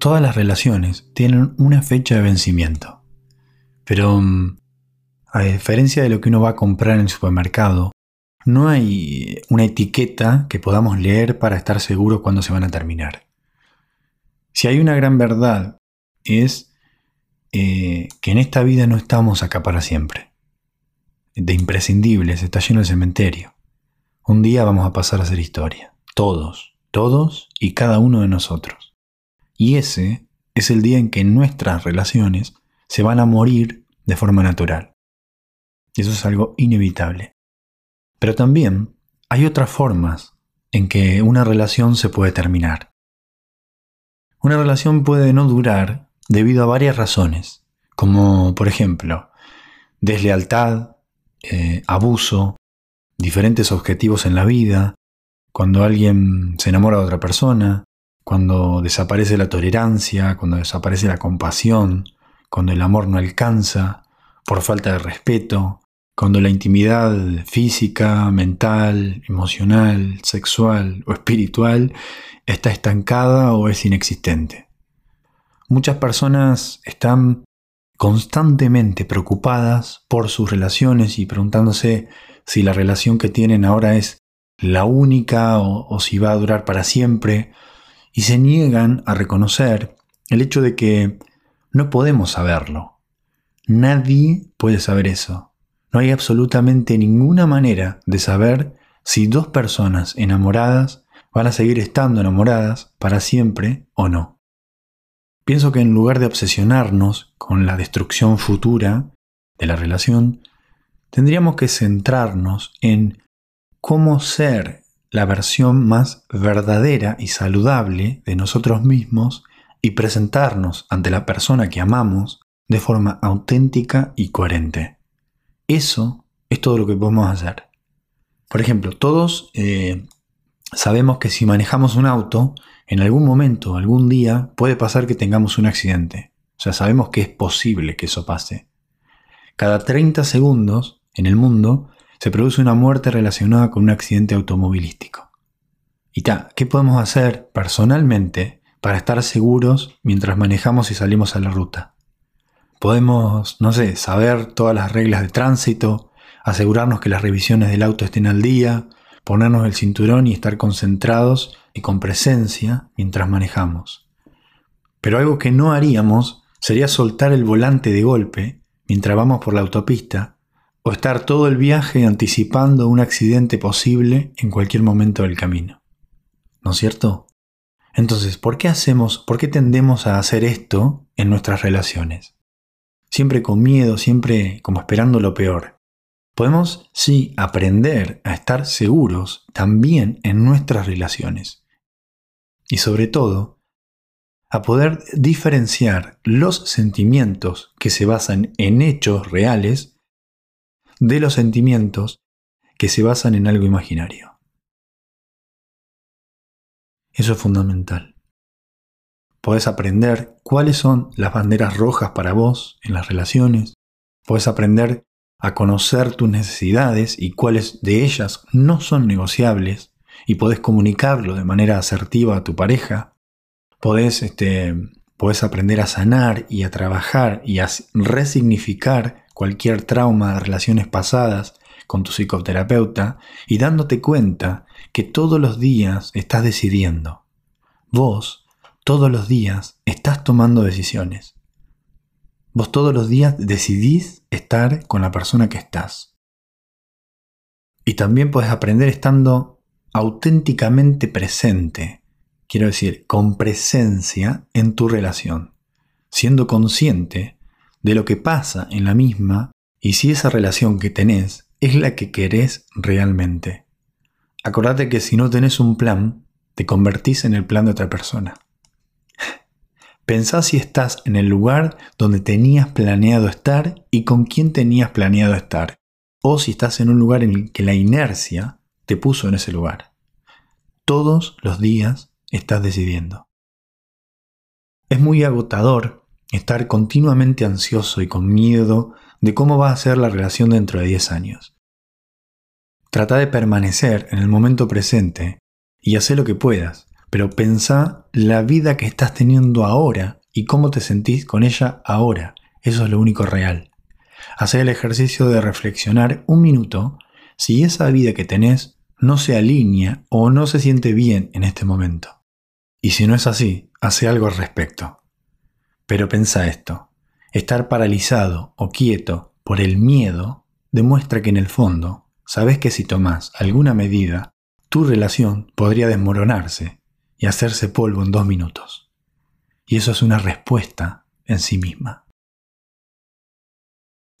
todas las relaciones tienen una fecha de vencimiento. Pero, mm, a diferencia de lo que uno va a comprar en el supermercado, no hay una etiqueta que podamos leer para estar seguros cuándo se van a terminar. Si hay una gran verdad es eh, que en esta vida no estamos acá para siempre. De imprescindibles está lleno el cementerio. Un día vamos a pasar a ser historia. Todos, todos y cada uno de nosotros. Y ese es el día en que nuestras relaciones se van a morir de forma natural. Eso es algo inevitable. Pero también hay otras formas en que una relación se puede terminar. Una relación puede no durar debido a varias razones, como por ejemplo deslealtad, eh, abuso, diferentes objetivos en la vida, cuando alguien se enamora de otra persona, cuando desaparece la tolerancia, cuando desaparece la compasión, cuando el amor no alcanza, por falta de respeto, cuando la intimidad física, mental, emocional, sexual o espiritual está estancada o es inexistente. Muchas personas están constantemente preocupadas por sus relaciones y preguntándose si la relación que tienen ahora es la única o, si va a durar para siempre y se niegan a reconocer el hecho de que no podemos saberlo. Nadie puede saber eso. No hay absolutamente ninguna manera de saber si dos personas enamoradas van a seguir estando enamoradas para siempre o no. Pienso que en lugar de obsesionarnos con la destrucción futura de la relación, tendríamos que centrarnos en cómo ser la versión más verdadera y saludable de nosotros mismos y presentarnos ante la persona que amamos de forma auténtica y coherente. Eso es todo lo que podemos hacer. Por ejemplo, todos eh, sabemos que si manejamos un auto, en algún momento, algún día, puede pasar que tengamos un accidente. O sea, sabemos que es posible que eso pase. Cada 30 segundos en el mundo se produce una muerte relacionada con un accidente automovilístico. Y ¿qué podemos hacer personalmente para estar seguros mientras manejamos y salimos a la ruta? Podemos, no sé, saber todas las reglas de tránsito, asegurarnos que las revisiones del auto estén al día, ponernos el cinturón y estar concentrados y con presencia mientras manejamos. Pero algo que no haríamos sería soltar el volante de golpe mientras vamos por la autopista o estar todo el viaje anticipando un accidente posible en cualquier momento del camino. ¿No es cierto? Entonces, ¿por qué hacemos, por qué tendemos a hacer esto en nuestras relaciones? Siempre con miedo, siempre como esperando lo peor. Podemos, sí, aprender a estar seguros también en nuestras relaciones. Y sobre todo, a poder diferenciar los sentimientos que se basan en hechos reales de los sentimientos que se basan en algo imaginario. Eso es fundamental. Podés aprender cuáles son las banderas rojas para vos en las relaciones. Podés aprender a conocer tus necesidades y cuáles de ellas no son negociables y podés comunicarlo de manera asertiva a tu pareja. Podés, este, podés aprender a sanar y a trabajar y a resignificar cualquier trauma de relaciones pasadas con tu psicoterapeuta y dándote cuenta que todos los días estás decidiendo. Vos, todos los días, estás tomando decisiones. Vos todos los días decidís estar con la persona que estás. Y también puedes aprender estando auténticamente presente, quiero decir, con presencia en tu relación, siendo consciente de lo que pasa en la misma y si esa relación que tenés es la que querés realmente. Acordate que si no tenés un plan, te convertís en el plan de otra persona. Pensá si estás en el lugar donde tenías planeado estar y con quién tenías planeado estar. O si estás en un lugar en el que la inercia te puso en ese lugar. Todos los días estás decidiendo. Es muy agotador estar continuamente ansioso y con miedo de cómo va a ser la relación dentro de 10 años. Trata de permanecer en el momento presente y hacer lo que puedas pero pensá la vida que estás teniendo ahora y cómo te sentís con ella ahora. Eso es lo único real. Hacé el ejercicio de reflexionar un minuto si esa vida que tenés no se alinea o no se siente bien en este momento. Y si no es así, hace algo al respecto. Pero pensa esto, estar paralizado o quieto por el miedo demuestra que en el fondo sabes que si tomas alguna medida, tu relación podría desmoronarse y hacerse polvo en dos minutos. Y eso es una respuesta en sí misma.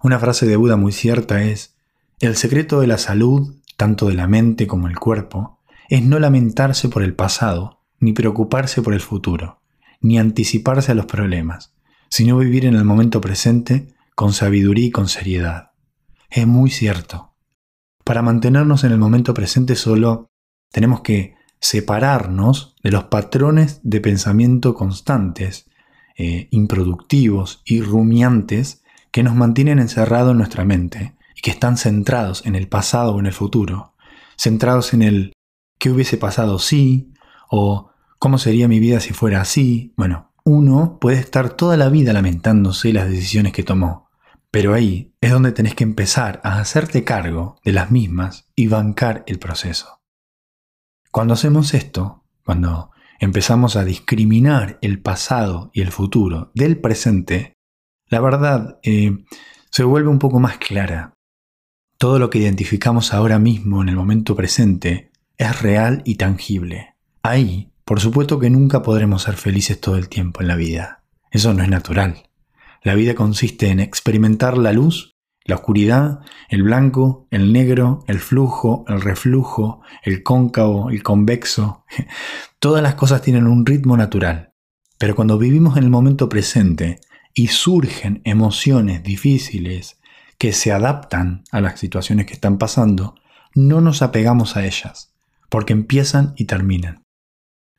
Una frase de Buda muy cierta es, el secreto de la salud, tanto de la mente como el cuerpo, es no lamentarse por el pasado, ni preocuparse por el futuro, ni anticiparse a los problemas, sino vivir en el momento presente con sabiduría y con seriedad. Es muy cierto. Para mantenernos en el momento presente solo tenemos que separarnos de los patrones de pensamiento constantes, eh, improductivos y rumiantes que nos mantienen encerrados en nuestra mente y que están centrados en el pasado o en el futuro, centrados en el qué hubiese pasado si o cómo sería mi vida si fuera así. Bueno, uno puede estar toda la vida lamentándose las decisiones que tomó, pero ahí es donde tenés que empezar a hacerte cargo de las mismas y bancar el proceso. Cuando hacemos esto, cuando empezamos a discriminar el pasado y el futuro del presente, la verdad eh, se vuelve un poco más clara. Todo lo que identificamos ahora mismo en el momento presente es real y tangible. Ahí, por supuesto que nunca podremos ser felices todo el tiempo en la vida. Eso no es natural. La vida consiste en experimentar la luz, la oscuridad, el blanco, el negro, el flujo, el reflujo, el cóncavo, el convexo. Todas las cosas tienen un ritmo natural. Pero cuando vivimos en el momento presente, y surgen emociones difíciles que se adaptan a las situaciones que están pasando, no nos apegamos a ellas, porque empiezan y terminan.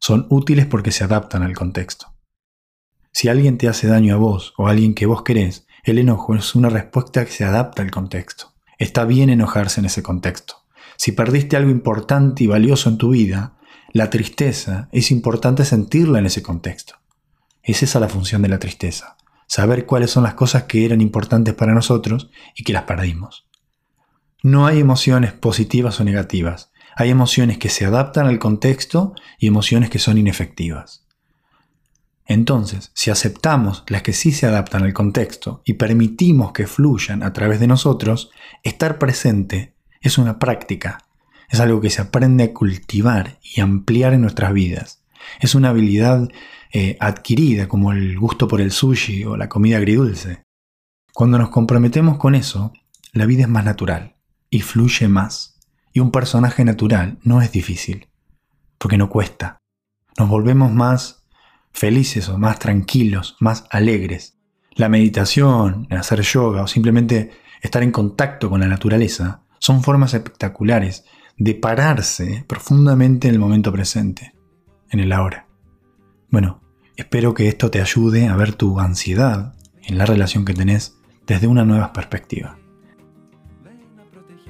Son útiles porque se adaptan al contexto. Si alguien te hace daño a vos o a alguien que vos querés, el enojo es una respuesta que se adapta al contexto. Está bien enojarse en ese contexto. Si perdiste algo importante y valioso en tu vida, la tristeza es importante sentirla en ese contexto. Es esa la función de la tristeza, saber cuáles son las cosas que eran importantes para nosotros y que las perdimos. No hay emociones positivas o negativas, hay emociones que se adaptan al contexto y emociones que son inefectivas. Entonces, si aceptamos las que sí se adaptan al contexto y permitimos que fluyan a través de nosotros, estar presente es una práctica, es algo que se aprende a cultivar y ampliar en nuestras vidas. Es una habilidad eh, adquirida, como el gusto por el sushi o la comida agridulce. Cuando nos comprometemos con eso, la vida es más natural y fluye más. Y un personaje natural no es difícil, porque no cuesta. Nos volvemos más felices o más tranquilos, más alegres. La meditación, hacer yoga o simplemente estar en contacto con la naturaleza son formas espectaculares de pararse profundamente en el momento presente, en el ahora. Bueno, espero que esto te ayude a ver tu ansiedad en la relación que tenés desde una nueva perspectiva.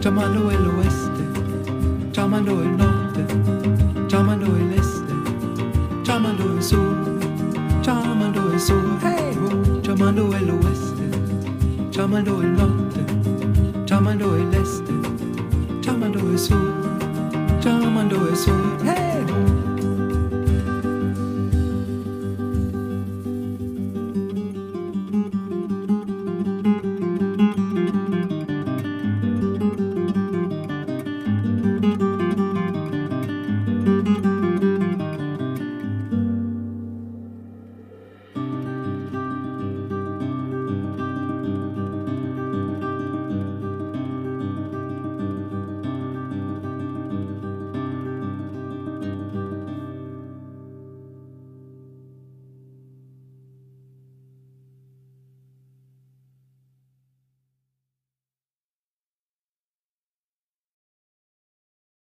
llamalo el oeste, llámalo el norte, llámalo el este, llámalo el sur, llámalo el sur, hey, oh. llámalo el oeste, llámalo el norte, llámalo el este, llámalo el sur, llámalo el sur, hey.